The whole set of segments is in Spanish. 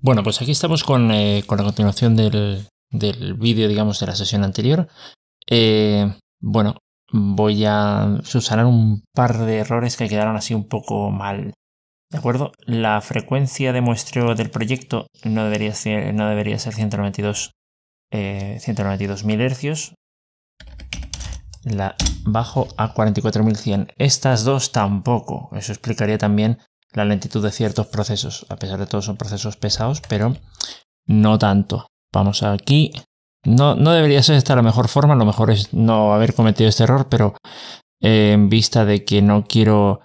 Bueno, pues aquí estamos con, eh, con la continuación del, del vídeo, digamos, de la sesión anterior. Eh, bueno, voy a subsanar un par de errores que quedaron así un poco mal. ¿De acuerdo? La frecuencia de muestreo del proyecto no debería ser, no debería ser 192, eh, 192.000 hercios. La bajo a 44.100. Estas dos tampoco. Eso explicaría también la lentitud de ciertos procesos. A pesar de todo son procesos pesados, pero no tanto. Vamos aquí. No, no debería ser esta la mejor forma. Lo mejor es no haber cometido este error, pero eh, en vista de que no quiero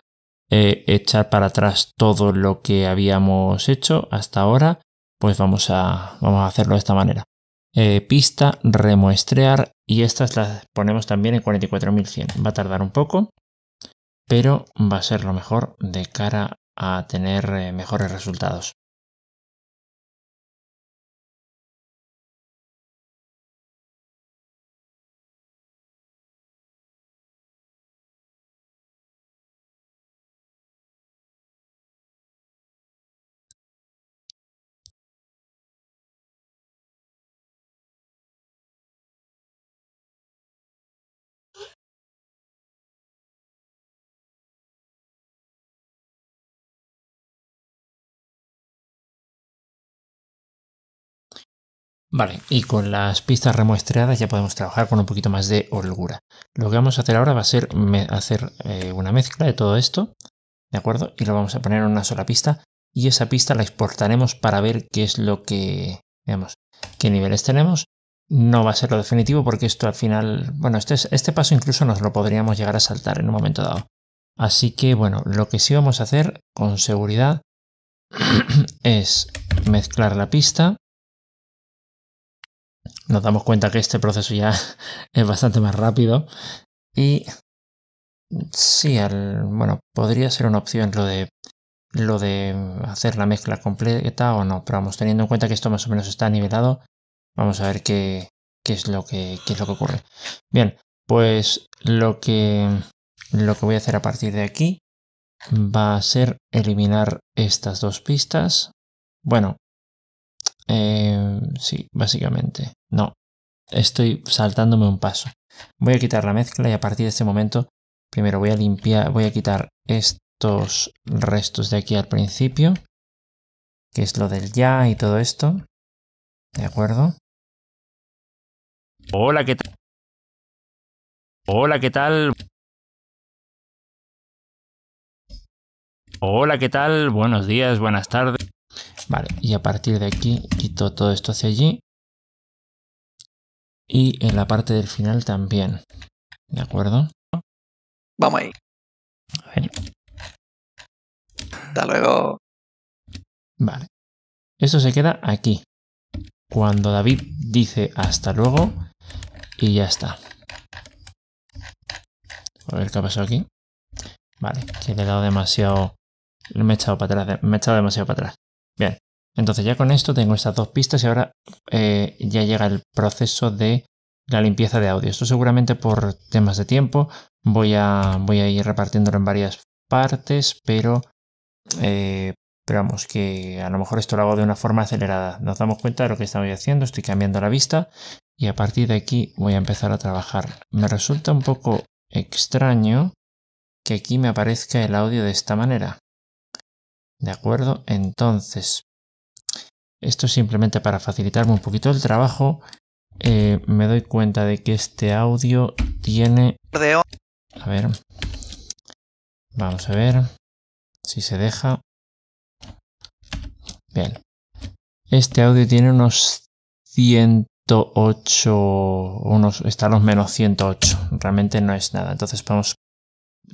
eh, echar para atrás todo lo que habíamos hecho hasta ahora, pues vamos a, vamos a hacerlo de esta manera. Eh, pista, remuestrear y estas las ponemos también en 44100. Va a tardar un poco, pero va a ser lo mejor de cara a tener eh, mejores resultados. Vale, y con las pistas remuestreadas ya podemos trabajar con un poquito más de holgura. Lo que vamos a hacer ahora va a ser hacer eh, una mezcla de todo esto, ¿de acuerdo? Y lo vamos a poner en una sola pista y esa pista la exportaremos para ver qué es lo que, veamos, qué niveles tenemos. No va a ser lo definitivo porque esto al final, bueno, este, este paso incluso nos lo podríamos llegar a saltar en un momento dado. Así que bueno, lo que sí vamos a hacer con seguridad es mezclar la pista nos damos cuenta que este proceso ya es bastante más rápido y sí, bueno, podría ser una opción lo de lo de hacer la mezcla completa o no, pero vamos, teniendo en cuenta que esto más o menos está nivelado, vamos a ver qué, es lo que es lo que ocurre. Bien, pues lo que lo que voy a hacer a partir de aquí va a ser eliminar estas dos pistas. Bueno, eh, sí, básicamente. No, estoy saltándome un paso. Voy a quitar la mezcla y a partir de este momento, primero voy a limpiar, voy a quitar estos restos de aquí al principio, que es lo del ya y todo esto. ¿De acuerdo? Hola, ¿qué tal? Hola, ¿qué tal? Hola, ¿qué tal? Buenos días, buenas tardes. Vale, y a partir de aquí quito todo esto hacia allí. Y en la parte del final también. ¿De acuerdo? Vamos ahí. A ver. Hasta luego. Vale. Esto se queda aquí. Cuando David dice hasta luego y ya está. A ver qué ha pasado aquí. Vale, que le he dado demasiado... Me he echado para atrás. Me he echado demasiado para atrás. Bien, entonces ya con esto tengo estas dos pistas y ahora eh, ya llega el proceso de la limpieza de audio. Esto seguramente por temas de tiempo voy a, ir repartiéndolo en varias partes, pero, eh, pero vamos, que a lo mejor esto lo hago de una forma acelerada. Nos damos cuenta de lo que estamos haciendo, estoy cambiando la vista y a partir de aquí voy a empezar a trabajar. Me resulta un poco extraño que aquí me aparezca el audio de esta manera. ¿De acuerdo? Entonces, esto es simplemente para facilitarme un poquito el trabajo. Eh, me doy cuenta de que este audio tiene... A ver. Vamos a ver si se deja. Bien. Este audio tiene unos 108, unos, está a los menos 108. Realmente no es nada. Entonces podemos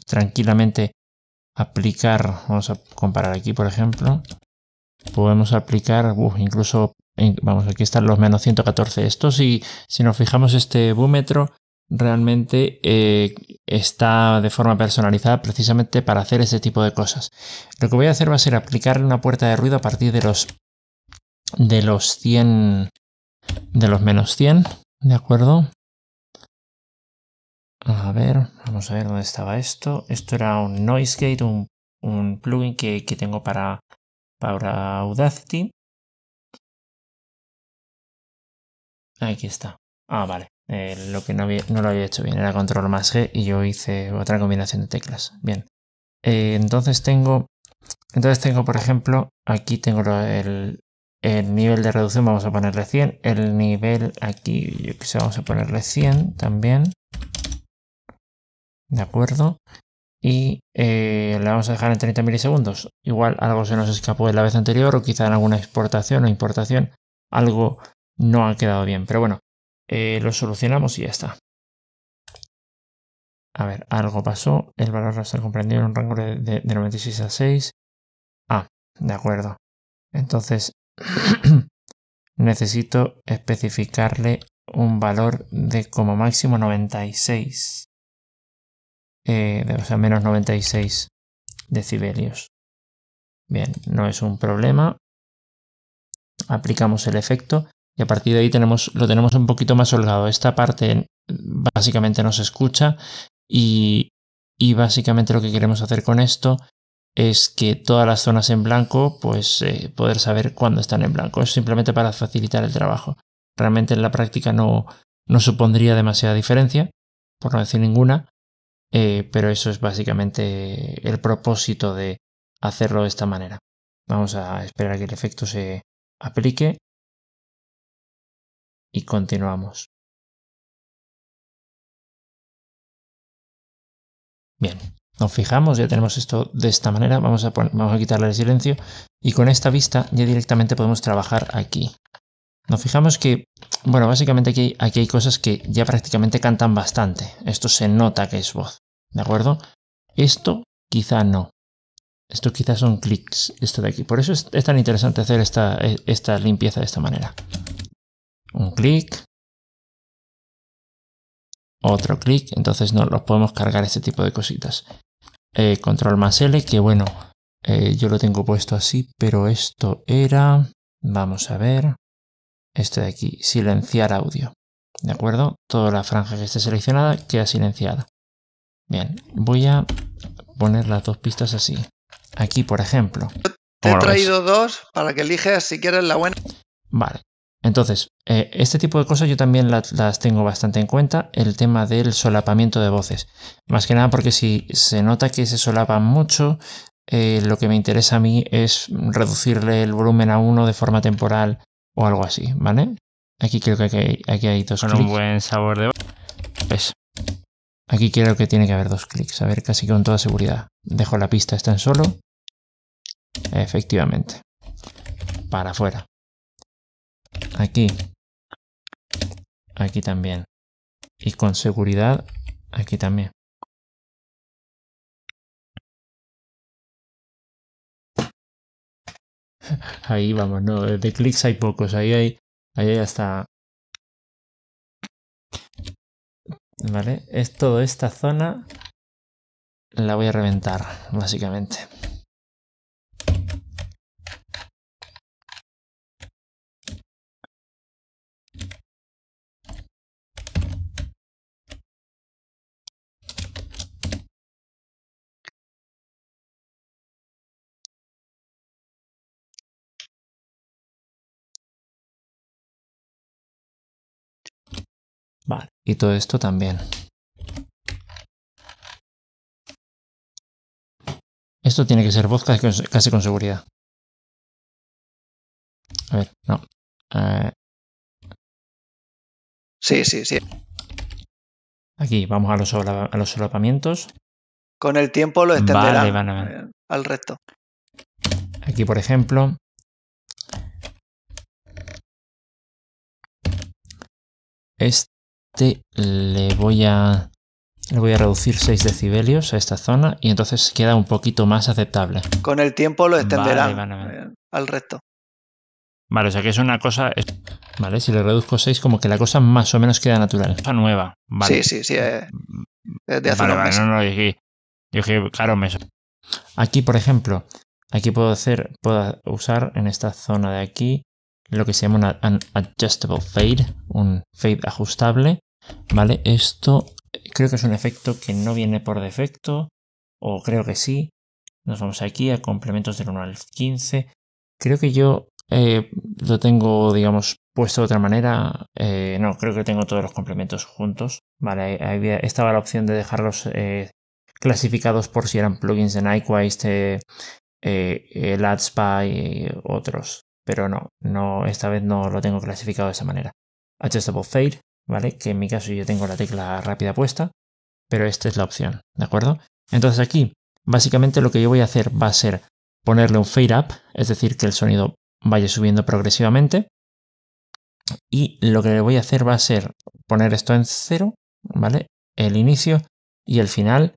tranquilamente aplicar, vamos a comparar aquí por ejemplo, podemos aplicar incluso, vamos, aquí están los menos 114. Esto si, si nos fijamos este búmetro realmente eh, está de forma personalizada precisamente para hacer ese tipo de cosas. Lo que voy a hacer va a ser aplicarle una puerta de ruido a partir de los de los 100 de los menos 100, ¿de acuerdo? A ver, vamos a ver dónde estaba esto. Esto era un Noise Gate, un, plugin que, tengo para, para Audacity. Aquí está. Ah, vale. Eh, lo que no, no, lo había hecho bien era control más G y yo hice otra combinación de teclas. Bien. Eh, entonces tengo. Entonces tengo, por ejemplo, aquí tengo el, el, nivel de reducción, vamos a ponerle 100. El nivel aquí, yo que vamos a ponerle 100 también. De acuerdo. Y eh, le vamos a dejar en 30 milisegundos. Igual algo se nos escapó de la vez anterior o quizá en alguna exportación o importación algo no ha quedado bien. Pero bueno, eh, lo solucionamos y ya está. A ver, algo pasó. El valor no está comprendido en un rango de, de 96 a 6. Ah, de acuerdo. Entonces, necesito especificarle un valor de como máximo 96. Eh, o sea, menos 96 decibelios. Bien, no es un problema. Aplicamos el efecto y a partir de ahí tenemos, lo tenemos un poquito más holgado. Esta parte básicamente no se escucha y, y básicamente lo que queremos hacer con esto es que todas las zonas en blanco, pues eh, poder saber cuándo están en blanco. Es simplemente para facilitar el trabajo. Realmente en la práctica no, no supondría demasiada diferencia, por no decir ninguna, eh, pero eso es básicamente el propósito de hacerlo de esta manera. Vamos a esperar a que el efecto se aplique y continuamos. Bien, nos fijamos, ya tenemos esto de esta manera, vamos a, vamos a quitarle el silencio y con esta vista ya directamente podemos trabajar aquí. Nos fijamos que, bueno, básicamente aquí, aquí hay cosas que ya prácticamente cantan bastante. Esto se nota que es voz, ¿de acuerdo? Esto quizá no. Esto quizá son clics, esto de aquí. Por eso es, tan interesante hacer esta, esta limpieza de esta manera. Un clic. Otro clic. Entonces no los podemos cargar este tipo de cositas. Eh, control más L, que bueno, eh, yo lo tengo puesto así, pero esto era... Vamos a ver. Este de aquí, silenciar audio. ¿De acuerdo? Toda la franja que esté seleccionada queda silenciada. Bien, voy a poner las dos pistas así. Aquí, por ejemplo. Te he traído dos para que elijas si quieres la buena. Vale. Entonces, eh, este tipo de cosas yo también las, tengo bastante en cuenta. El tema del solapamiento de voces. Más que nada porque si se nota que se solapan mucho, eh, lo que me interesa a mí es reducirle el volumen a uno de forma temporal o algo así, ¿vale? Aquí creo que aquí hay, hay dos Con un buen sabor de pues, Aquí creo que tiene que haber dos clics. A ver, casi con toda seguridad. Dejo la pista, está en solo. Efectivamente. Para afuera. Aquí. Aquí también. Y con seguridad, aquí también. Ahí vamos, no, de clics hay pocos, ahí hay, ahí hay hasta... Vale, es toda esta zona la voy a reventar, básicamente. Vale, y todo esto también. Esto tiene que ser voz casi, con seguridad. A ver, no. Eh, sí, sí, sí. Aquí vamos a los, a los solapamientos. Con el tiempo lo extenderán al resto. Aquí, por ejemplo, este este le voy a le voy a reducir 6 decibelios a esta zona y entonces queda un poquito más aceptable. Con el tiempo lo extenderán al resto. Vale, o sea que es una cosa. Vale, si le reduzco 6, como que la cosa más o menos queda natural. Cosa nueva. Sí, sí, sí. Eh, de hace vale, vale, no, no, yo dije, claro, me. Aquí, por ejemplo, aquí puedo hacer, puedo usar en esta zona de aquí lo que se llama un adjustable fade, un fade ajustable, ¿vale? Esto creo que es un efecto que no viene por defecto, o creo que sí. Nos vamos aquí a complementos del 1 al 15. Creo que yo eh, lo tengo, digamos, puesto de otra manera. Eh, no, creo que tengo todos los complementos juntos. Vale, ahí estaba la opción de dejarlos eh, clasificados por si eran plugins de Nyquist, el AdSpy y otros. Pero no, no, esta vez no lo tengo clasificado de esa manera. Adjustable Fade, ¿vale? Que en mi caso yo tengo la tecla rápida puesta, pero esta es la opción, ¿de acuerdo? Entonces aquí, básicamente lo que yo voy a hacer va a ser ponerle un fade up, es decir, que el sonido vaya subiendo progresivamente. Y lo que voy a hacer va a ser poner esto en cero, ¿vale? El inicio y el final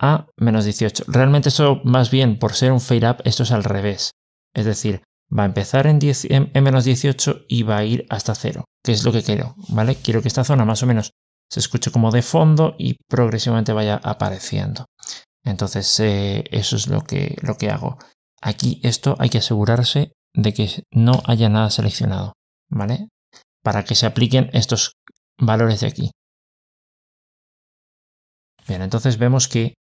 a menos 18. Realmente eso más bien por ser un fade up, esto es al revés. Es decir, va a empezar en, en, menos 18 y va a ir hasta cero, que es lo que quiero, ¿vale? Quiero que esta zona más o menos se escuche como de fondo y progresivamente vaya apareciendo. Entonces, eh, eso es lo que, lo que hago. Aquí esto hay que asegurarse de que no haya nada seleccionado, ¿vale? Para que se apliquen estos valores de aquí. Bien, entonces vemos que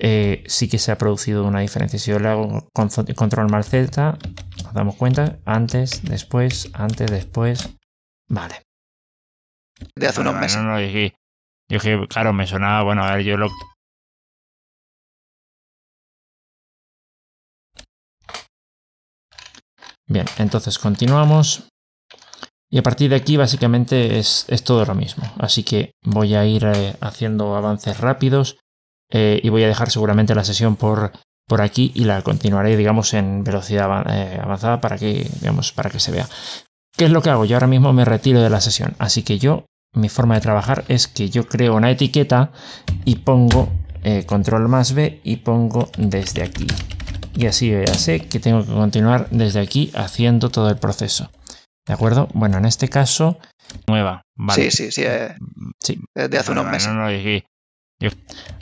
eh, sí que se ha producido una diferencia. Si yo le hago control más Z, nos damos cuenta, antes, después, antes, después. Vale. De hace unos meses. No, no, yo, yo, claro, me sonaba, bueno, a ver, yo lo, Bien, entonces continuamos. Y a partir de aquí básicamente es, todo lo mismo. Así que voy a ir eh, haciendo avances rápidos eh, y voy a dejar seguramente la sesión por, por aquí y la continuaré, digamos, en velocidad eh, avanzada para que, digamos, para que se vea. ¿Qué es lo que hago? Yo ahora mismo me retiro de la sesión. Así que yo, mi forma de trabajar es que yo creo una etiqueta y pongo control más B y pongo desde aquí y así ya sé que tengo que continuar desde aquí haciendo todo el proceso. ¿De acuerdo? Bueno, en este caso... Nueva, vale. Sí, sí, sí. Eh, sí. De hace unos meses.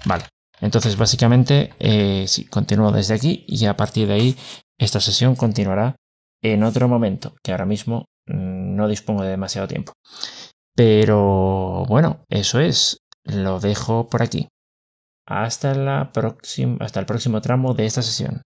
Vale. Entonces, básicamente, eh, sí, continúo desde aquí y a partir de ahí esta sesión continuará en otro momento, que ahora mismo mm, no dispongo de demasiado tiempo. Pero bueno, eso es. Lo dejo por aquí. Hasta, hasta el próximo tramo de esta sesión.